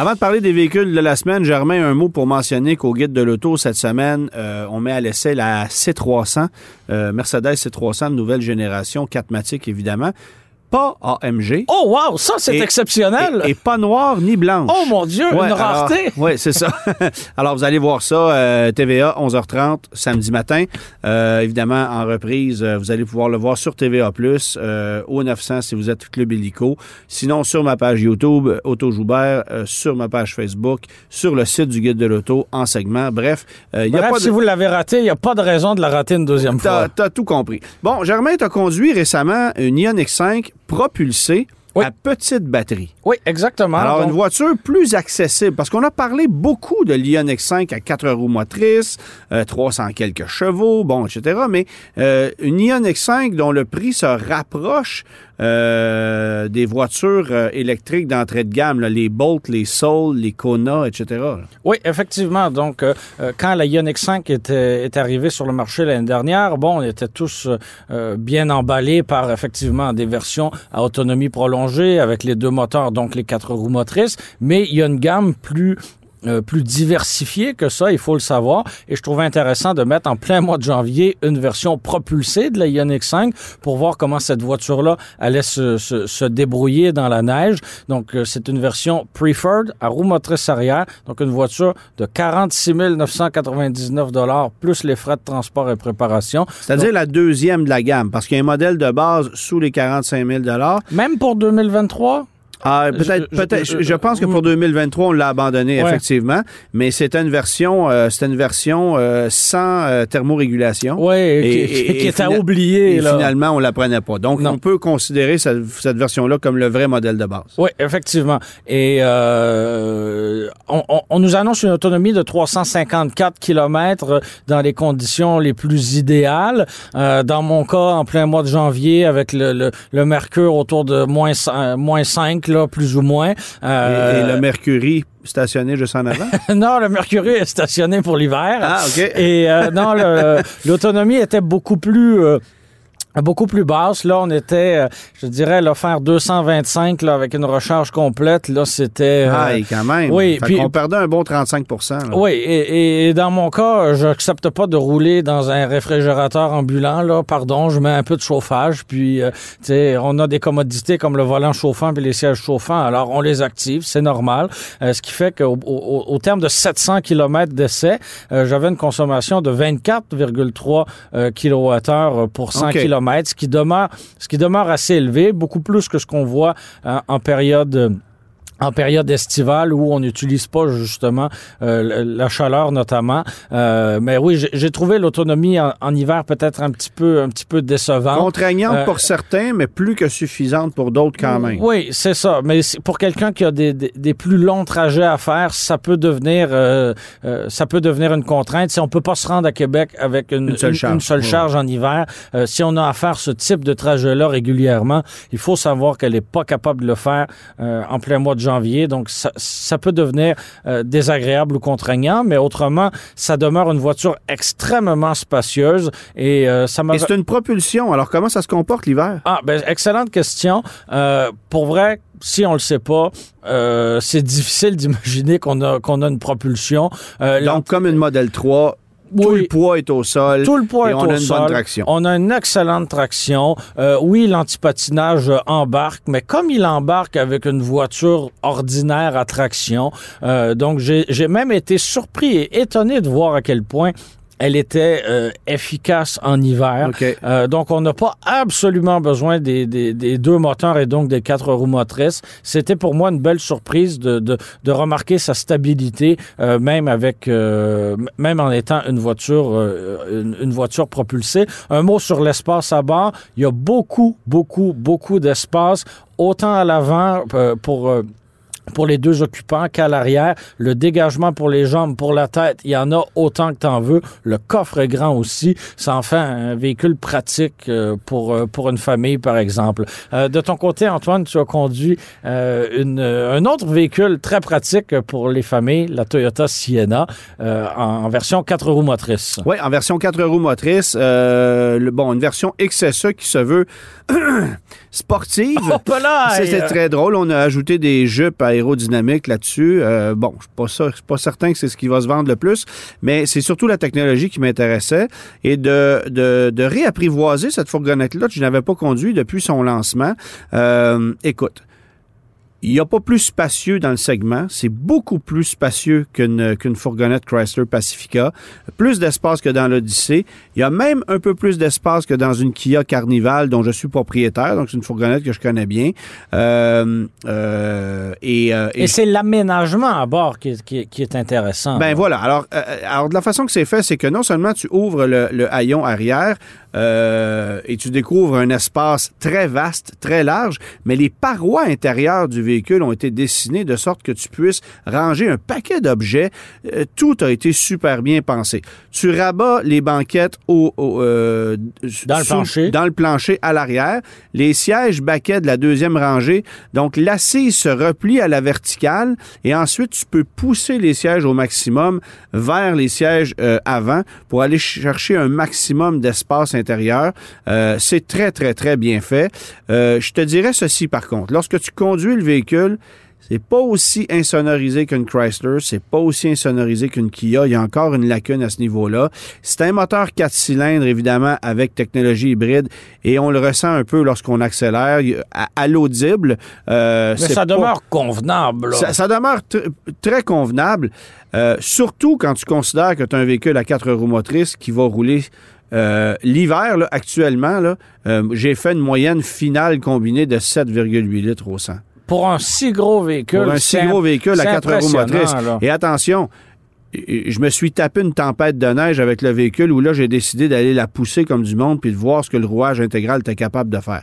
Avant de parler des véhicules de la semaine, Germain, un mot pour mentionner qu'au guide de l'auto cette semaine, euh, on met à l'essai la C300, euh, Mercedes C300 de nouvelle génération, 4 évidemment pas AMG. Oh wow, ça c'est exceptionnel. Et, pas noir ni blanche. Oh mon Dieu, une rareté. Oui, c'est ça. alors vous allez voir ça, euh, TVA 11h30 samedi matin. Euh, évidemment en reprise, euh, vous allez pouvoir le voir sur TVA Plus au 900 si vous êtes club hélico. Sinon sur ma page YouTube Auto Joubert, sur ma page Facebook, sur le site du guide de l'auto en segment. Bref, il y a pas si vous l'avez raté, il n'y a pas de raison de la rater une deuxième fois. T'as tout compris. Bon, Germain, t'as conduit récemment une Ioniq 5 propulsé propulsée à petite batterie. Oui, exactement. Alors, une voiture plus accessible, parce qu'on a parlé beaucoup de l'Ionix 5 à 4 roues motrices, 300 euh, quelques chevaux, bon, etc. Mais euh, une Ionix 5 dont le prix se rapproche euh, des voitures électriques d'entrée de gamme, les Bolt, les Soul, les Kona, etc. Oui, effectivement. Donc, quand la Ionix 5 était, est arrivée sur le marché l'année dernière, bon, on était tous bien emballés par effectivement des versions à autonomie prolongée avec les deux moteurs donc les quatre roues motrices, mais il y a une gamme plus euh, plus diversifiée que ça, il faut le savoir. Et je trouvais intéressant de mettre en plein mois de janvier une version propulsée de la Ioniq 5 pour voir comment cette voiture-là allait se, se, se, débrouiller dans la neige. Donc, euh, c'est une version Preferred à roue motrice arrière. Donc, une voiture de 46 999 plus les frais de transport et préparation. C'est-à-dire la deuxième de la gamme, parce qu'il y a un modèle de base sous les 45 000 Même pour 2023? Ah, peut-être, peut-être. Je, pense que pour 2023, on l'a abandonné, effectivement. Mais c'était une version, euh, c'était une version euh, sans euh, thermorégulation. Oui, et, qui, est à oublier. Et finalement, on la prenait pas. Donc, on peut considérer cette, version-là comme le vrai modèle de base. Oui, effectivement. Et on, on, nous annonce une autonomie de 354 km dans les conditions les plus idéales. dans mon cas, en plein mois de janvier, avec le, le, le mercure autour de moins, moins 5 plus ou moins. et, le Mercury stationné juste en avant? non, le Mercury est stationné pour l'hiver. Ah, OK. Et euh, non, l'autonomie était beaucoup plus... Euh, beaucoup plus basse. Là, on était, euh, je dirais, là, faire 225 là, avec une recharge complète, là, c'était... Euh, ah, quand même. Oui. puis, on perdait un bon 35% Oui, et, et, dans mon cas, j'accepte pas de rouler dans un réfrigérateur ambulant. Là, pardon, je mets un peu de chauffage, puis, euh, tu sais, on a des commodités comme le volant chauffant et les sièges chauffants, alors on les active, c'est normal. ce qui fait qu'au au, terme de 700 km d'essai, j'avais une consommation de 24,3 kWh pour 100 km ce qui demeure, assez élevé, beaucoup plus que ce qu'on voit euh, en période en période estivale où on n'utilise pas justement euh, la chaleur notamment. Euh, mais oui, j'ai trouvé l'autonomie en, hiver peut-être un petit peu un petit peu décevante. Contraignante euh, pour certains, mais plus que suffisante pour d'autres quand même. Oui, c'est ça. Mais pour quelqu'un qui a des, des, plus longs trajets à faire, ça peut devenir ça peut devenir une contrainte. Si on peut pas se rendre à Québec avec une, seule charge, en hiver, si on a à faire ce type de trajet-là régulièrement, il faut savoir qu'elle est pas capable de le faire en plein mois de janvier. Donc, ça, peut devenir euh, désagréable ou contraignant, mais autrement, ça demeure une voiture extrêmement spacieuse et euh, ça m'a... Et c'est une propulsion. Alors, comment ça se comporte l'hiver? Ah, ben, excellente question. Euh, pour vrai, si on le sait pas, c'est difficile d'imaginer qu'on a, qu'on a une propulsion. Donc, comme une Model 3 tout le poids est au sol. Tout le poids et est on a une bonne traction. On a une excellente traction. Euh, oui, l'antipatinage embarque, mais comme il embarque avec une voiture ordinaire à traction, euh, donc j'ai même été surpris et étonné de voir à quel point elle était euh, efficace en hiver. Euh, donc, on n'a pas absolument besoin des, des, des, deux moteurs et donc des quatre roues motrices. C'était pour moi une belle surprise de, de, de remarquer sa stabilité, euh, même avec, euh, même en étant une voiture, euh, une, une, voiture propulsée. Un mot sur l'espace à bord. Il y a beaucoup, beaucoup, beaucoup d'espace, autant à l'avant pour pour les deux occupants qu'à l'arrière. Le dégagement pour les jambes, pour la tête, il y en a autant que t'en veux. Le coffre est grand aussi. Ça en fait un véhicule pratique euh, pour, euh, pour une famille, par exemple. Euh, de ton côté, Antoine, tu as conduit une, un autre véhicule très pratique pour les familles, la Toyota Sienna, en, version 4 roues motrices. Oui, en version 4 roues motrices. Le, bon, une version XSE qui se veut sportive. Oh, c'est très drôle. On a ajouté des jupes aérodynamiques là-dessus. Euh, bon, je ne suis pas certain que c'est ce qui va se vendre le plus, mais c'est surtout la technologie qui m'intéressait et de, réapprivoiser cette fourgonnette-là que je n'avais pas conduit depuis son lancement. Euh, écoute, il n'y a pas plus spacieux dans le segment. C'est beaucoup plus spacieux qu'une fourgonnette Chrysler Pacifica. Plus d'espace que dans l'Odyssée. Il y a même un peu plus d'espace que dans une Kia Carnival dont je suis propriétaire. Donc, c'est une fourgonnette que je connais bien. Euh, euh, et, euh, et, c'est l'aménagement à bord qui, qui, qui, est intéressant. Ben voilà. Alors, alors, de la façon que c'est fait, c'est que non seulement tu ouvres le, le haillon arrière, euh, et tu découvres un espace très vaste, très large, mais les parois intérieures du véhicule ont été dessinées de sorte que tu puisses ranger un paquet d'objets. Euh, tout a été super bien pensé. Tu rabats les banquettes au, euh, dans, le plancher. dans le plancher à l'arrière. Les sièges baquets de la deuxième rangée. Donc, l'assise se replie à la verticale et ensuite, tu peux pousser les sièges au maximum vers les sièges avant pour aller chercher un maximum d'espace intérieur. Euh, c'est très, très, très bien fait. Euh, je te dirais ceci par contre. Lorsque tu conduis le véhicule, c'est pas aussi insonorisé qu'une Chrysler, c'est pas aussi insonorisé qu'une Kia. Il y a encore une lacune à ce niveau-là. C'est un moteur 4 cylindres, évidemment, avec technologie hybride, et on le ressent un peu lorsqu'on accélère. À, l'audible. Euh, Mais ça demeure convenable. Ça, demeure très convenable, surtout quand tu considères que tu as un véhicule à quatre roues motrices qui va rouler euh, l'hiver, actuellement, là, euh, j'ai fait une moyenne finale combinée de 7,8 litres au 100. Pour un si gros véhicule. Pour un si gros véhicule à 4 roues motrices. Et attention, je me suis tapé une tempête de neige avec le véhicule où là, j'ai décidé d'aller la pousser comme du monde puis de voir ce que le rouage intégral était capable de faire.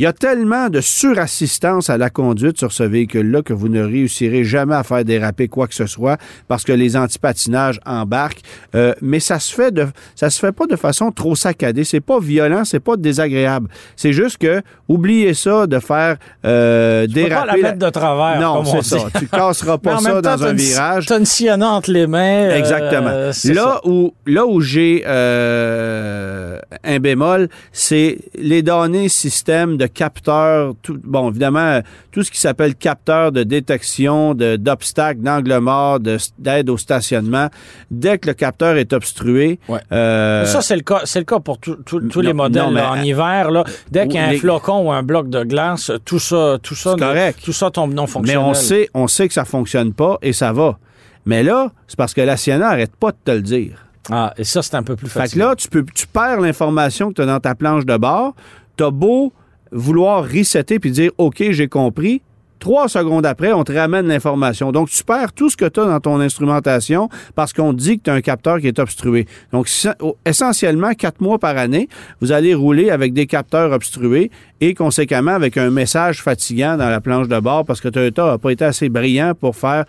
Il y a tellement de surassistance à la conduite sur ce véhicule-là que vous ne réussirez jamais à faire déraper quoi que ce soit parce que les antipatinages embarquent. Euh, mais ça se fait de, ça se fait pas de façon trop saccadée. C'est pas violent, c'est pas désagréable. C'est juste que oubliez ça de faire euh, tu déraper. Peux pas la mettre de travers. Non, c'est ça. Tu casseras pas ça dans un virage. T'as une sillonne entre les mains. Euh, Exactement. là où là où j'ai euh, un bémol, c'est les données système de capteurs, tout, bon, évidemment, tout ce qui s'appelle capteur de détection d'obstacles, d'angle mort, d'aide au stationnement, dès que le capteur est obstrué. Euh, ça, c'est le cas, c'est le cas pour tous les modèles en hiver. Là, dès qu'il y a un flocon ou un bloc de glace, tout ça, tout ça, tout ça tombe non fonctionnel. Mais on sait, on sait que ça fonctionne pas et ça va. Mais là, c'est parce que la Sienna n'arrête pas de te le dire. Ah, et ça, c'est un peu plus facile. Fait que là, tu, peux, tu perds l'information que tu as dans ta planche de bord. Tu as beau vouloir resetter puis dire OK, j'ai compris. Trois secondes après, on te ramène l'information. Donc, tu perds tout ce que tu as dans ton instrumentation parce qu'on dit que tu as un capteur qui est obstrué. Donc, essentiellement, quatre mois par année, vous allez rouler avec des capteurs obstrués et conséquemment avec un message fatigant dans la planche de bord parce que Toyota n'a pas été assez brillant pour faire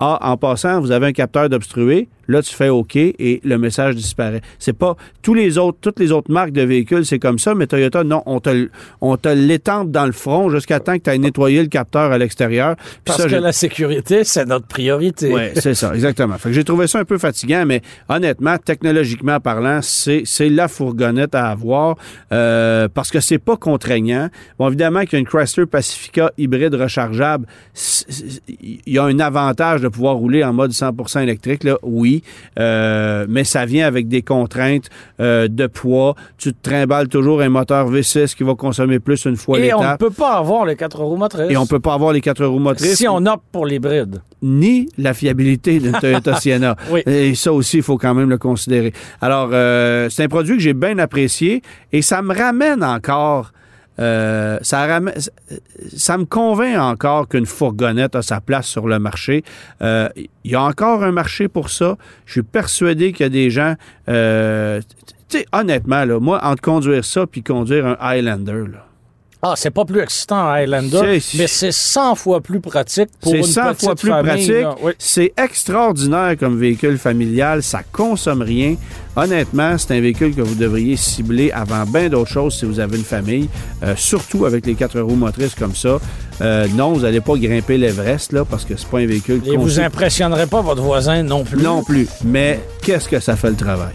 ah, en passant, vous avez un capteur d'obstrué. Là, tu fais OK et le message disparaît. C'est pas tous les autres, toutes les autres marques de véhicules, c'est comme ça, mais Toyota, non, on te, on te l'étend dans le front jusqu'à temps que tu aies nettoyé le capteur à l'extérieur. Parce que la sécurité, c'est notre priorité. Oui, c'est ça, exactement. Fait que j'ai trouvé ça un peu fatigant, mais honnêtement, technologiquement parlant, c'est, c'est la fourgonnette à avoir euh, parce que c'est pas contraignant. Bon, évidemment qu'il y a une Chrysler Pacifica hybride rechargeable, il y a un avantage de pouvoir rouler en mode 100% électrique, là, oui. Euh, mais ça vient avec des contraintes euh, de poids. Tu te trimbales toujours un moteur V6 qui va consommer plus une fois l'étape. Et on ne peut pas avoir les quatre roues motrices. Et on ne peut pas avoir les quatre roues motrices. Si on opte pour l'hybride. Ni la fiabilité d'une Toyota Sienna. Et ça aussi, il faut quand même le considérer. Alors, euh, c'est un produit que j'ai bien apprécié et ça me ramène encore euh, ça, ça me convainc encore qu'une fourgonnette a sa place sur le marché. Euh, il y a encore un marché pour ça. Je suis persuadé qu'il y a des gens... Euh, tu sais, honnêtement, là, moi, entre conduire ça puis conduire un Highlander, là, Ah, c'est pas plus excitant à Highlander, mais c'est 100 fois plus pratique pour une C'est 100 petite fois plus famille, pratique. Oui. C'est extraordinaire comme véhicule familial. Ça consomme rien. Honnêtement, c'est un véhicule que vous devriez cibler avant bien d'autres choses si vous avez une famille, euh, surtout avec les quatre roues motrices comme ça. Euh, non, vous n'allez pas grimper l'Everest là parce que c'est pas un véhicule Et vous impressionnerez pas votre voisin non plus. non plus. Mais qu'est-ce que ça fait le travail?